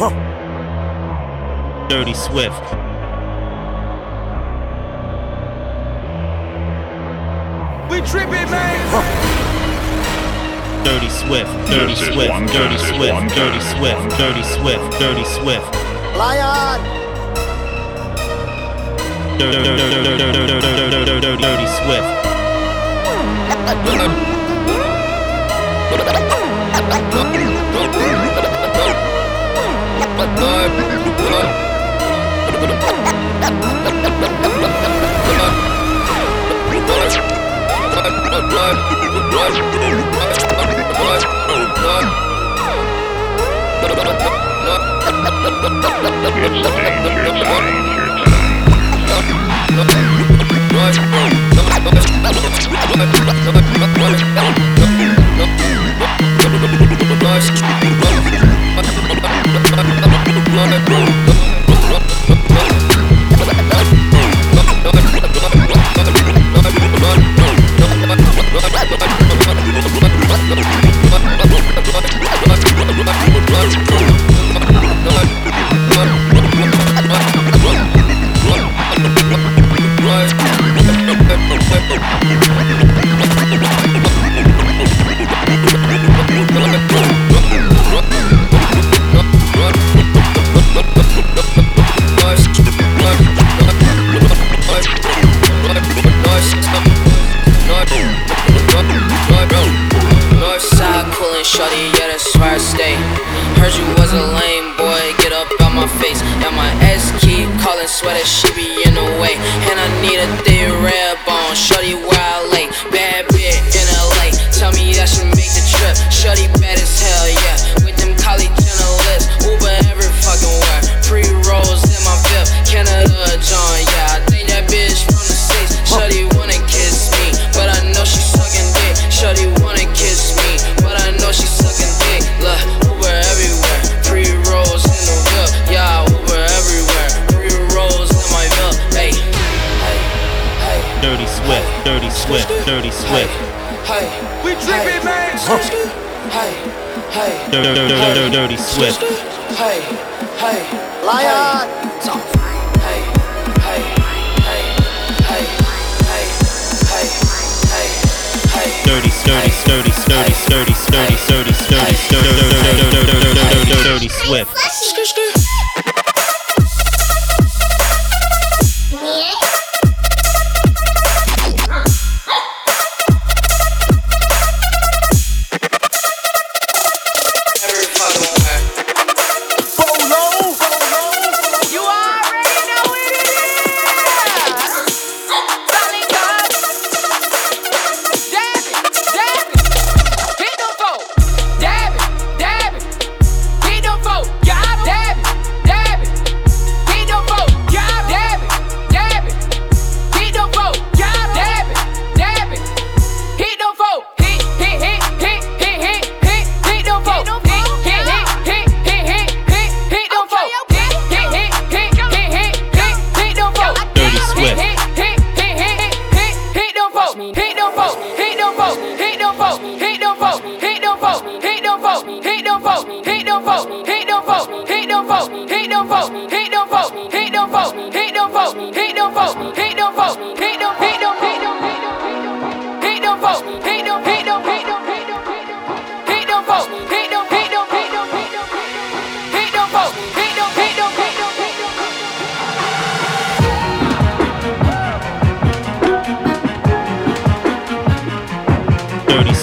Huh. Dirty Swift. We tripping, man. Huh. Dirty Swift, Dirty Swift, Dirty Swift, Dirty Swift. Dirty Swift, Dirty Swift. Lion. Dirty, dirty, dirty Swift. Nice. Let's go. sturdy, sturdy, sturdy, sturdy, sturdy, sturdy, sturdy, sturdy, sturdy, sturdy, sturdy, sturdy, sturdy, sturdy, swift.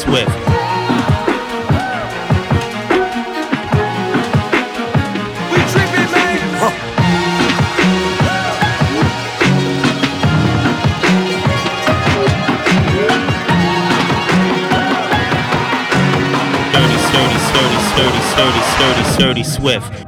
Swift. We tripping, man. Sturdy, sturdy, sturdy, sturdy, sturdy, sturdy Swift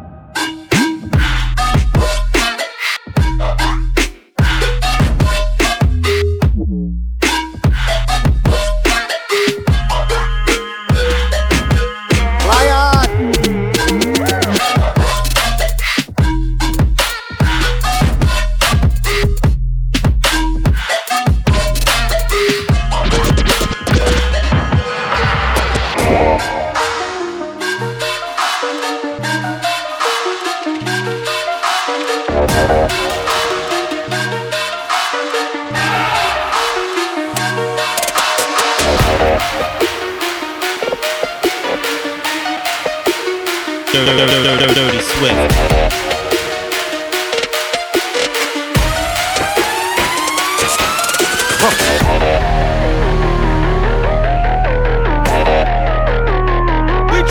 We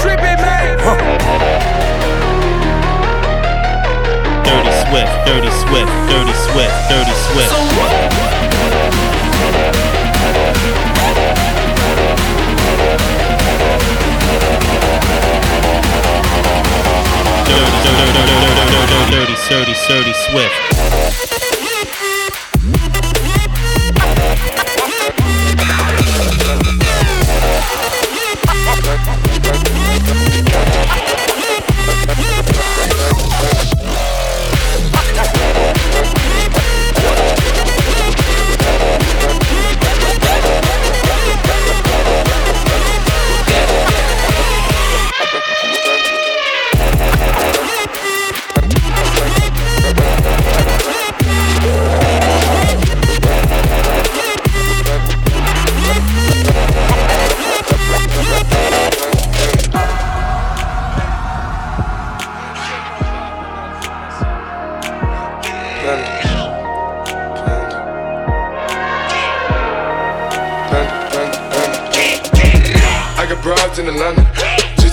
tripping, man. Dirty Swift, Dirty Swift, Dirty Swift, Dirty Swift. Dirty, dirty, dirty, dirty, dirty, dirty, dirty, dirty Swift.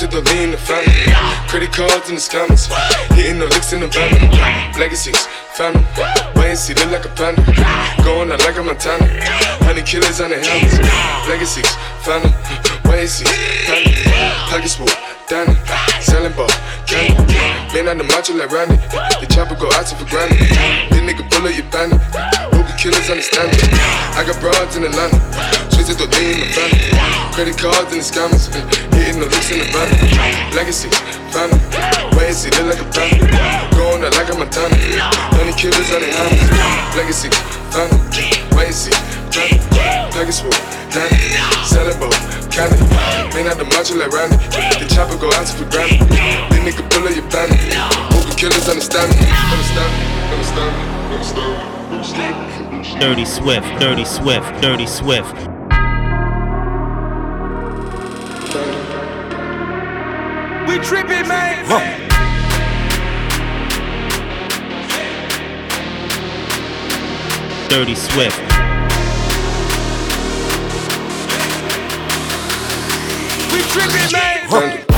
Just the lean the family. Credit cards in the scammers. Hitting the licks in the van. Legacies, family. Wait see, look like a panda. Going out like a Montana. Honey killers on the helmets. Legacies, family. Wait and see, family. Pockets full, Danny. Selling ball, candy. Man on the macho like Randy. The chopper go out for granted. This nigga pull bullet, you bandit. Hope killers understand it. I got broads in Atlanta. Switch to lean in the family. Credit cards and the scammers. Hitting the looks in the van. Legacy, family. Wait see, look like a panda. Going out like a Montana. Honey killers on the hammers. Legacies, family. Wait see, family. Package full, Danny. Selling boat, candy. Man out the macho like Randy. The chopper go out to for granted. This nigga pull up your bandit. Hope the killers understand me. Understand me. Understand me. Understand me. Understand me. Dirty Swift, Dirty Swift, Dirty Swift. We tripping, man. Dirty Swift. We tripping, man.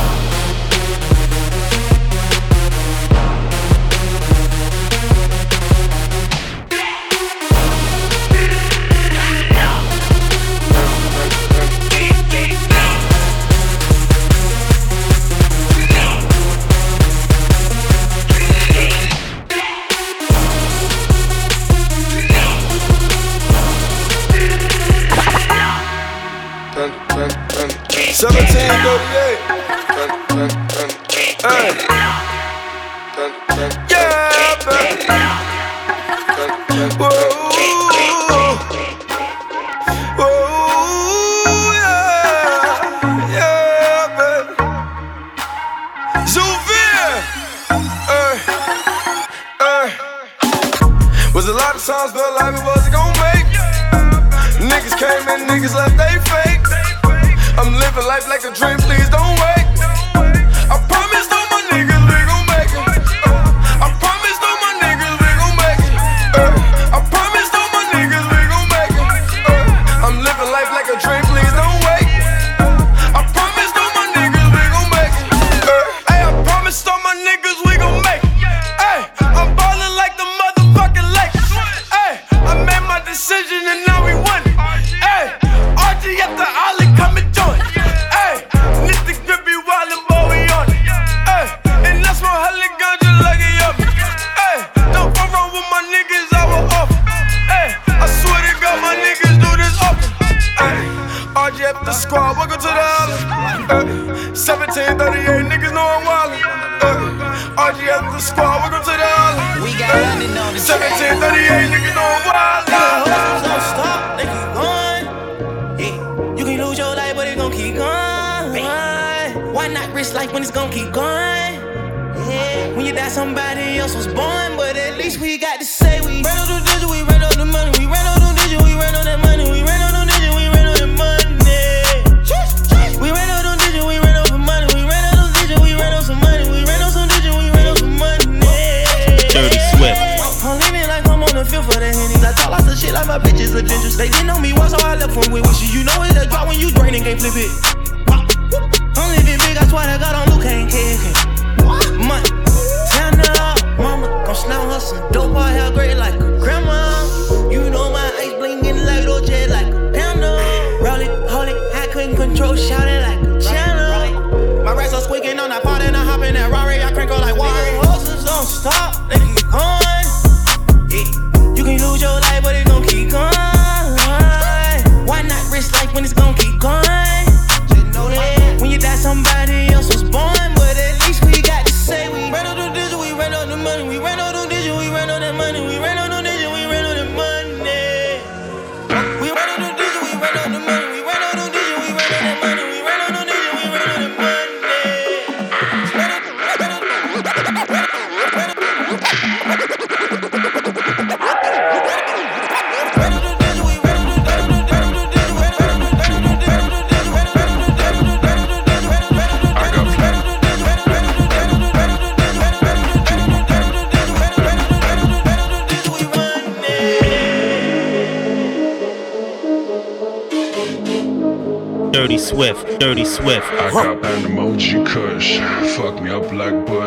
from with wishes. You know it a drop when you drain and can't flip it.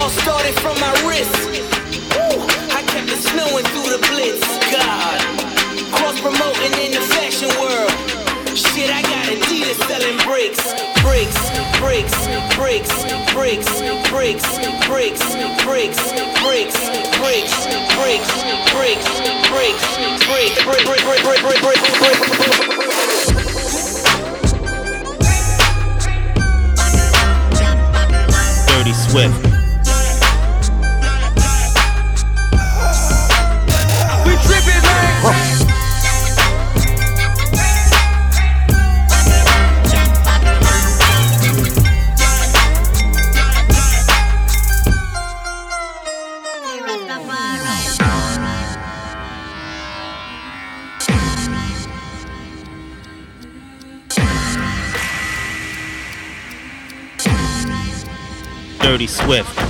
all started from my wrist. Woo! I kept it snowing through the blitz. God, cross promoting in the fashion world. Shit, I got Adidas selling bricks, bricks, bricks, bricks, bricks, bricks, bricks, bricks, bricks, bricks, bricks, bricks, bricks, bricks, brick, brick, brick, brick, brick, brick, brick. Dirty Swift. Dirty Swift.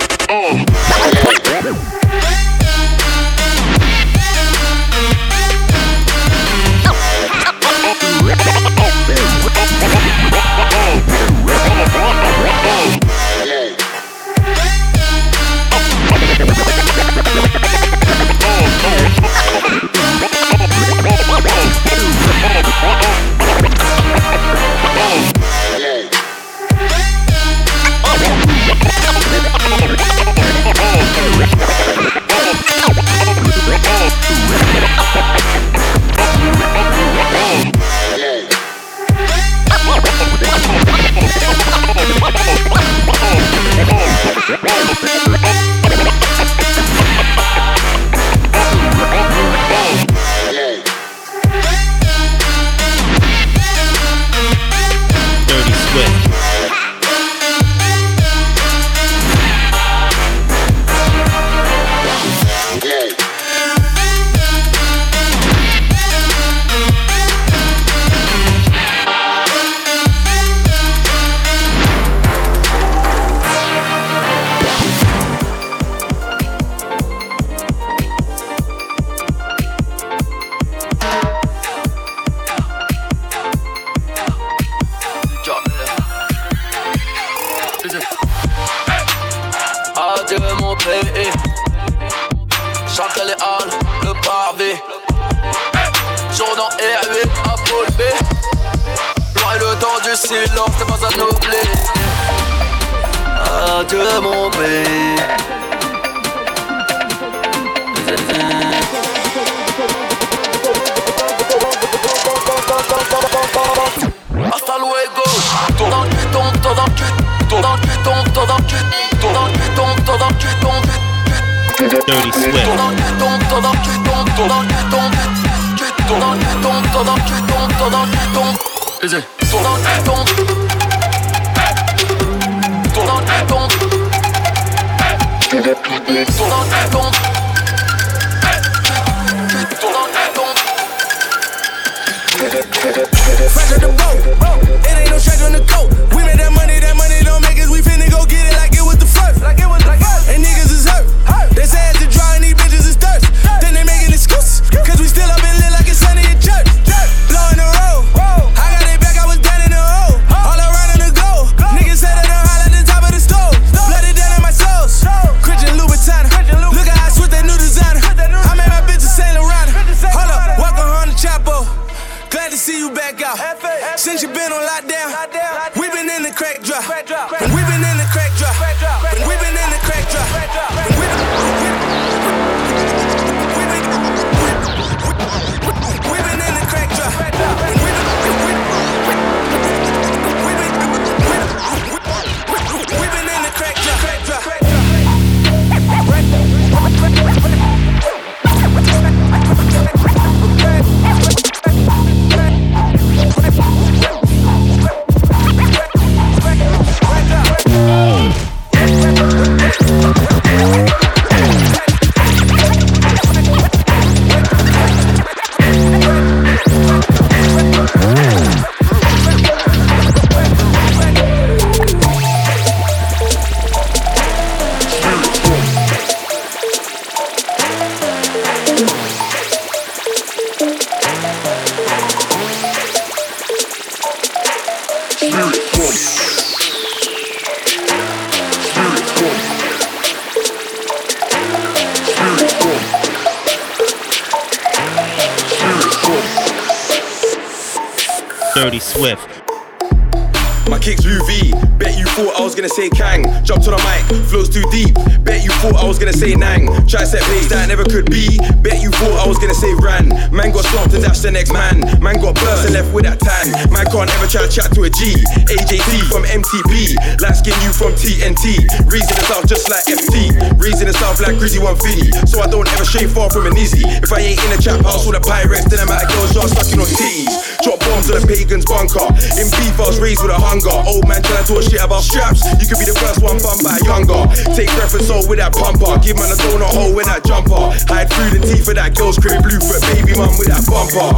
Cul, tombe. Fresh out the boat. It ain't no stretch on the coat. We made that money, G. AJT from MTP. Light skin you from TNT. Reason itself just like FT. Reason itself like Grizzy 150. So I don't ever stray far from an easy. If I ain't in a trap house with a Pyrex, then I'm at a girl's yard sucking on titties. Drop bombs on a pagan's bunker. In beef, I was raised with a hunger. Old man trying to talk shit about straps. You could be the first one bummed by younger. Take reference all with that pumper. Give man a donut hole with that jumper. Hide through the teeth of that girl's crib blue foot baby mum with that bumper.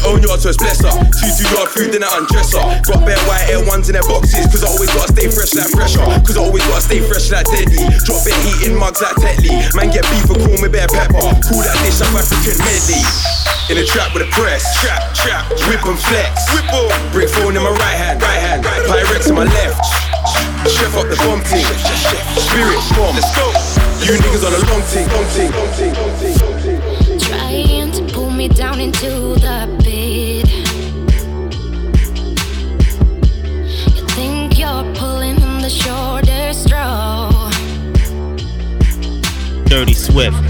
Her own yard, so it's bless her. Two two yard food, then I undress her. Got bare white air ones in their boxes. Cause I always gotta stay fresh like fresher. Cause I always gotta stay fresh like deadly. Drop it heat in mugs like Tetley. Man get beef for corn with bare pepper. Call that dish South African medley. In a trap with a press. Trap, trap. Whip and flex. Whip on. Brick phone in my right hand. Right hand. Pyrex in my left. Chef up the bomb team. Spirit bomb. Let's go. You niggas on a long team. Long team. Long team. Long team. Long team. Trying to pull me down into the Dirty Swift.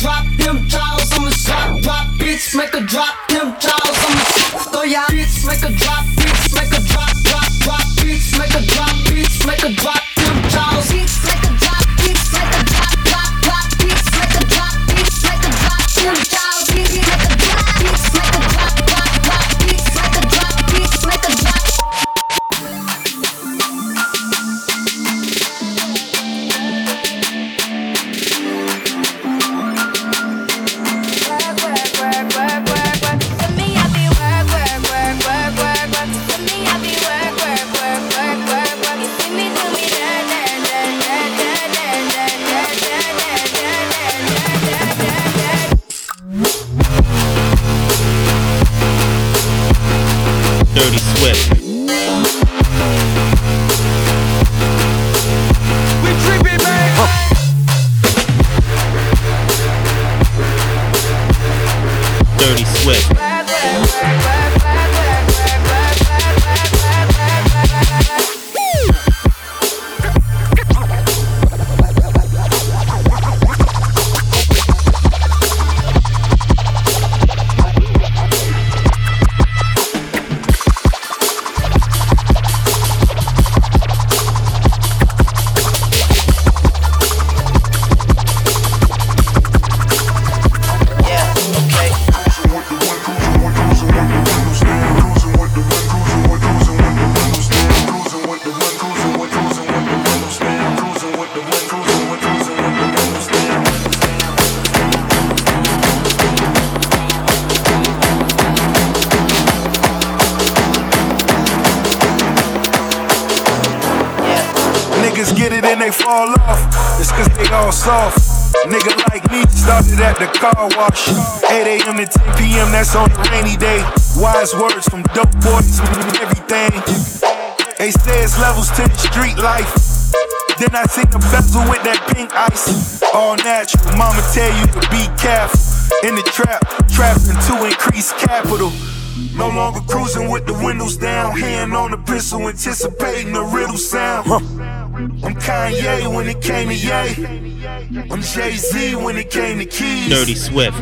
Drop, them draws. I'ma drop, drop. Beats make a drop, them draws. I'ma throw oh, ya. Beats make a drop, beats make a drop, drop, drop. Beats make a drop, beats make a drop, car 8 a.m. to 10 p.m. That's on a rainy day. Wise words from dope boys and everything. They say it's levels to the street life. Then I seen the bezel with that pink ice. All natural. Mama tell you to be careful. In the trap, trapping to increase capital. No longer cruising with the windows down, hand on the pistol, anticipating the riddle sound. I'm Kanye when it came to Ye. I'm Jay Z when it came to keys. Dirty Swift.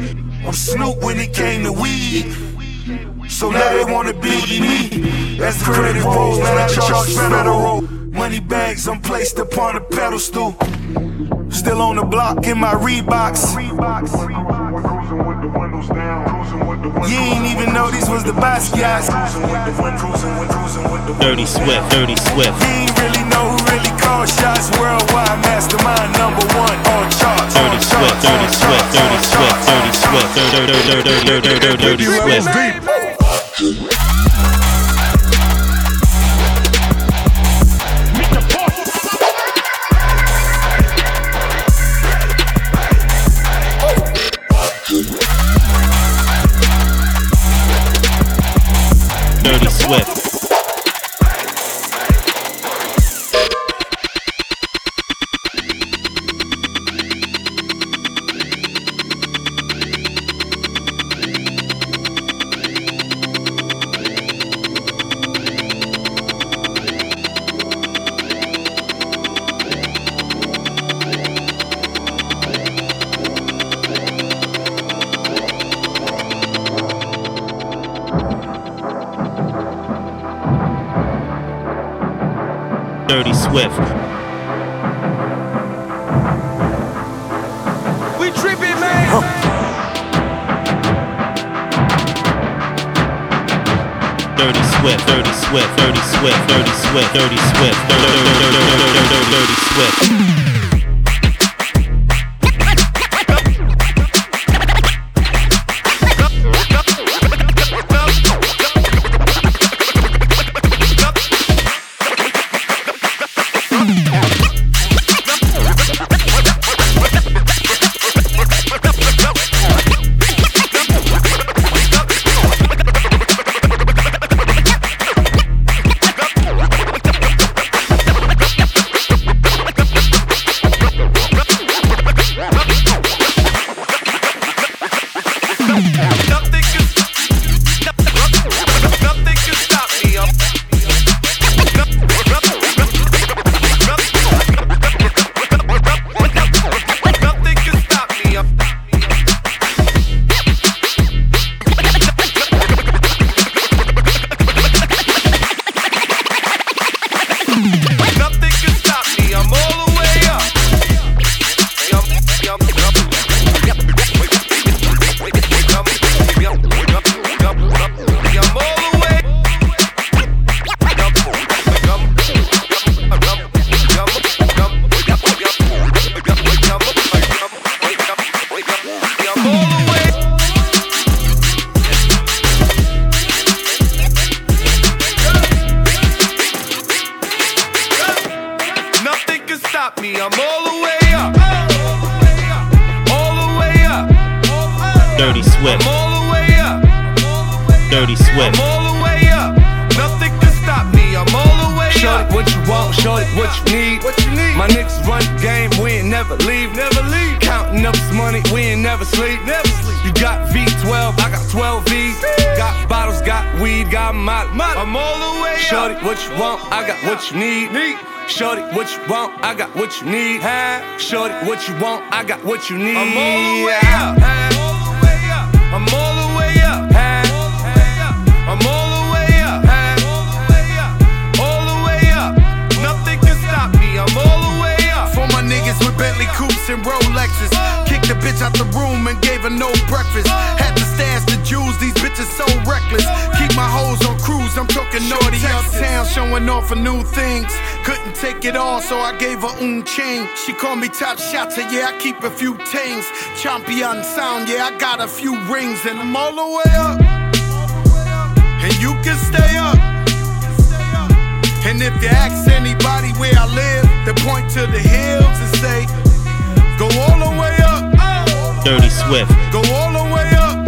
I'm Snoop when it came to weed. So now they wanna be me. As the credit rolls, now I charge federal. Money bags, I'm placed upon a pedestal. Still on the block in my Reeboks. You ain't even know these was the Basquiat's. Dirty Swift. Dirty Swift. You ain't really know who really called shots. Worldwide mastermind number one on charts. Dirty Swift. Dirty Swift. Dirty Swift. Dirty Swift. Dirty Dirty Dirty Swift. Swift. We tripping, man. Dirty Swift, Dirty Swift, Dirty Swift, Dirty Swift, Dirty Swift, Dirty Swift, Dirty Swift. Shorty, what you want, I got what you need. Shorty, what you want, I got what you need. I'm all the way up. All the way up. I'm all the way up. I'm all the way up. All the way up. Nothing can stop me. I'm all the way up. For my niggas with Bentley coupes and Rolexes. Kicked the bitch out the room and gave her no breakfast. Had to stash the jewels, these bitches so reckless. Keep my hoes on cruise, I'm talking naughty uptown, showing off for new things. Couldn't take it all, so I gave her un chain. She called me top shot, shotter, yeah, I keep a few things. Champion sound, yeah, I got a few rings, and I'm all the way up. And you can stay up. And if you ask anybody where I live, they point to the hills and say, Go all the way up, Dirty Swift. go all the way up.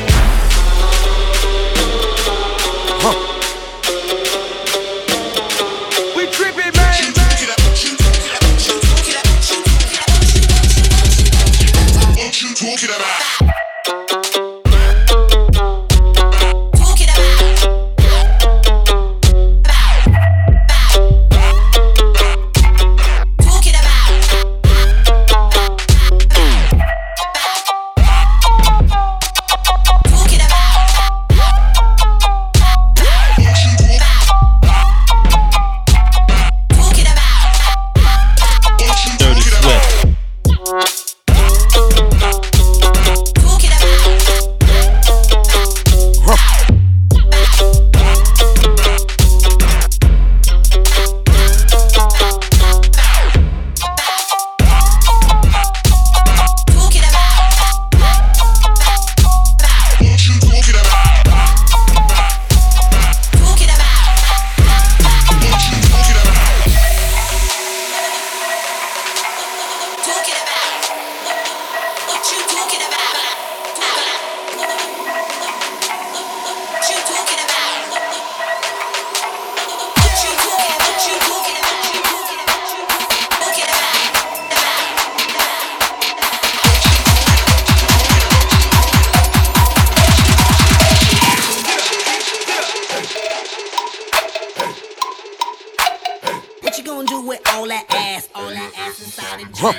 Dress?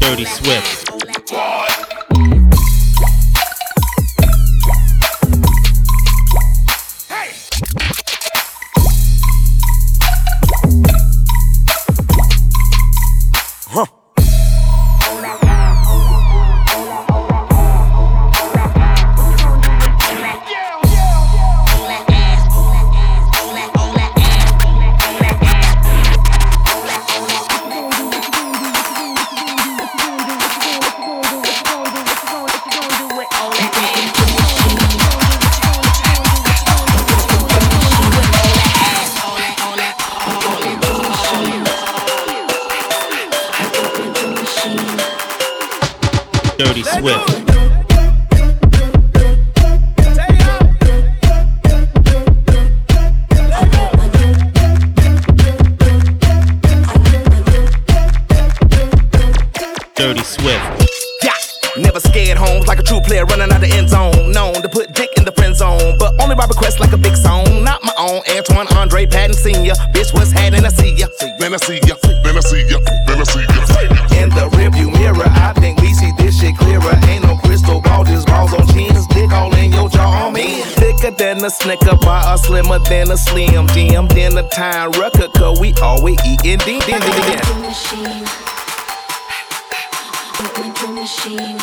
Dirty Swift. Not my own. Antwan Andre Patton Sr. Bitch, what's happening? I see ya. Then I see ya. Then I see ya. Then I see ya. In the rearview mirror, I think we see this shit clearer. Ain't no crystal ball, just balls on jeans. Dick all in your jaw on me. Thicker than a snicker bar, or slimmer than a slim. Jim, than a time record, cause we always eating din din din din. machine. Mental machine.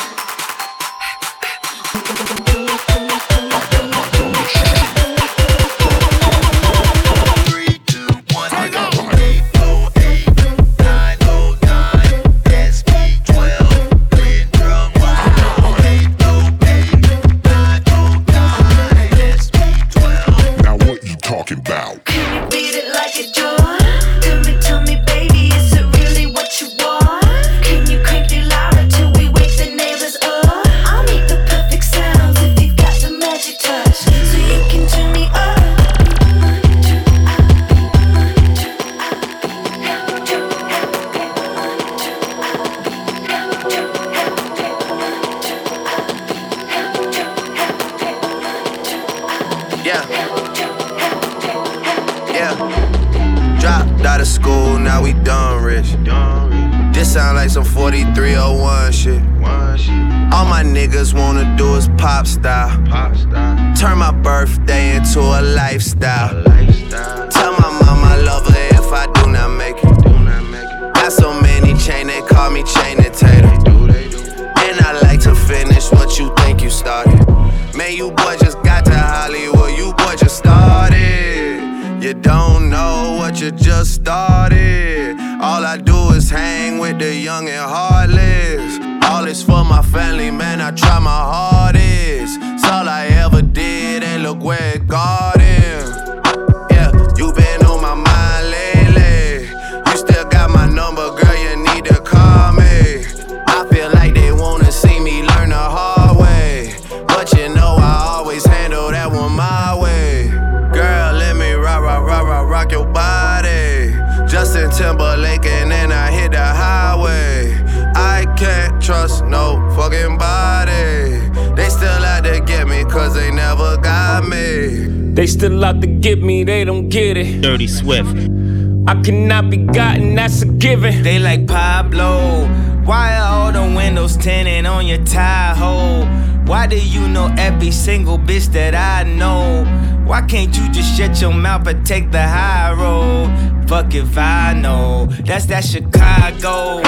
4301 shit. All my niggas wanna do is pop style. Turn my birthday into a lifestyle. Tell my mama I love her if I do not make it. Got so many chain, they call me chain and tater. And I like to finish what you think you started. Man, you boy just got to Hollywood, you boy just started. You don't know what you just started. All I do is hang with the young and heartless. All is for my family, man. I try my hardest. It's all I ever did, and look where it got They still out to get me, they don't get it. Dirty Swift. I cannot be gotten, that's a given. They like Pablo. Why are all the windows tinted on your tie hole? Why do you know every single bitch that I know? Why can't you just shut your mouth and take the high road? Fuck if I know. That's that Chicago.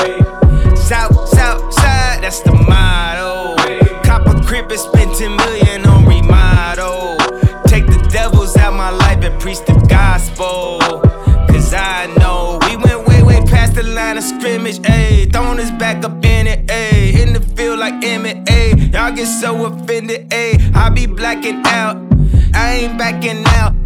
South, south side, that's the motto. Cop a crib and spend 10 million on remodel. The out my life and preach the gospel. Cause I know we went way, way past the line of scrimmage, ayy. Throwing us back up in it, ayy. In the field like MMA. Y'all get so offended, ayy. I be blacking out. I ain't backing out.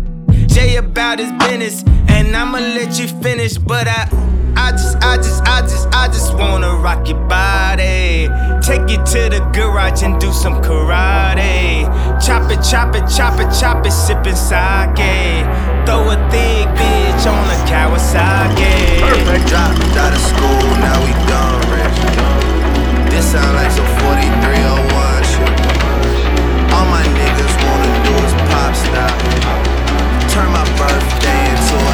Jay about his business, and I'ma let you finish. But I, I just, I just, I just, I just wanna rock your body. Take you to the garage and do some karate. Chop it, chop it, chop it, chop it, sipping sake. Throw a thick bitch on a Kawasaki. Perfect. Dropped out of school, now we done rich. This sound like some 4301 shit. All my niggas wanna do is pop style. Turn my birthday into a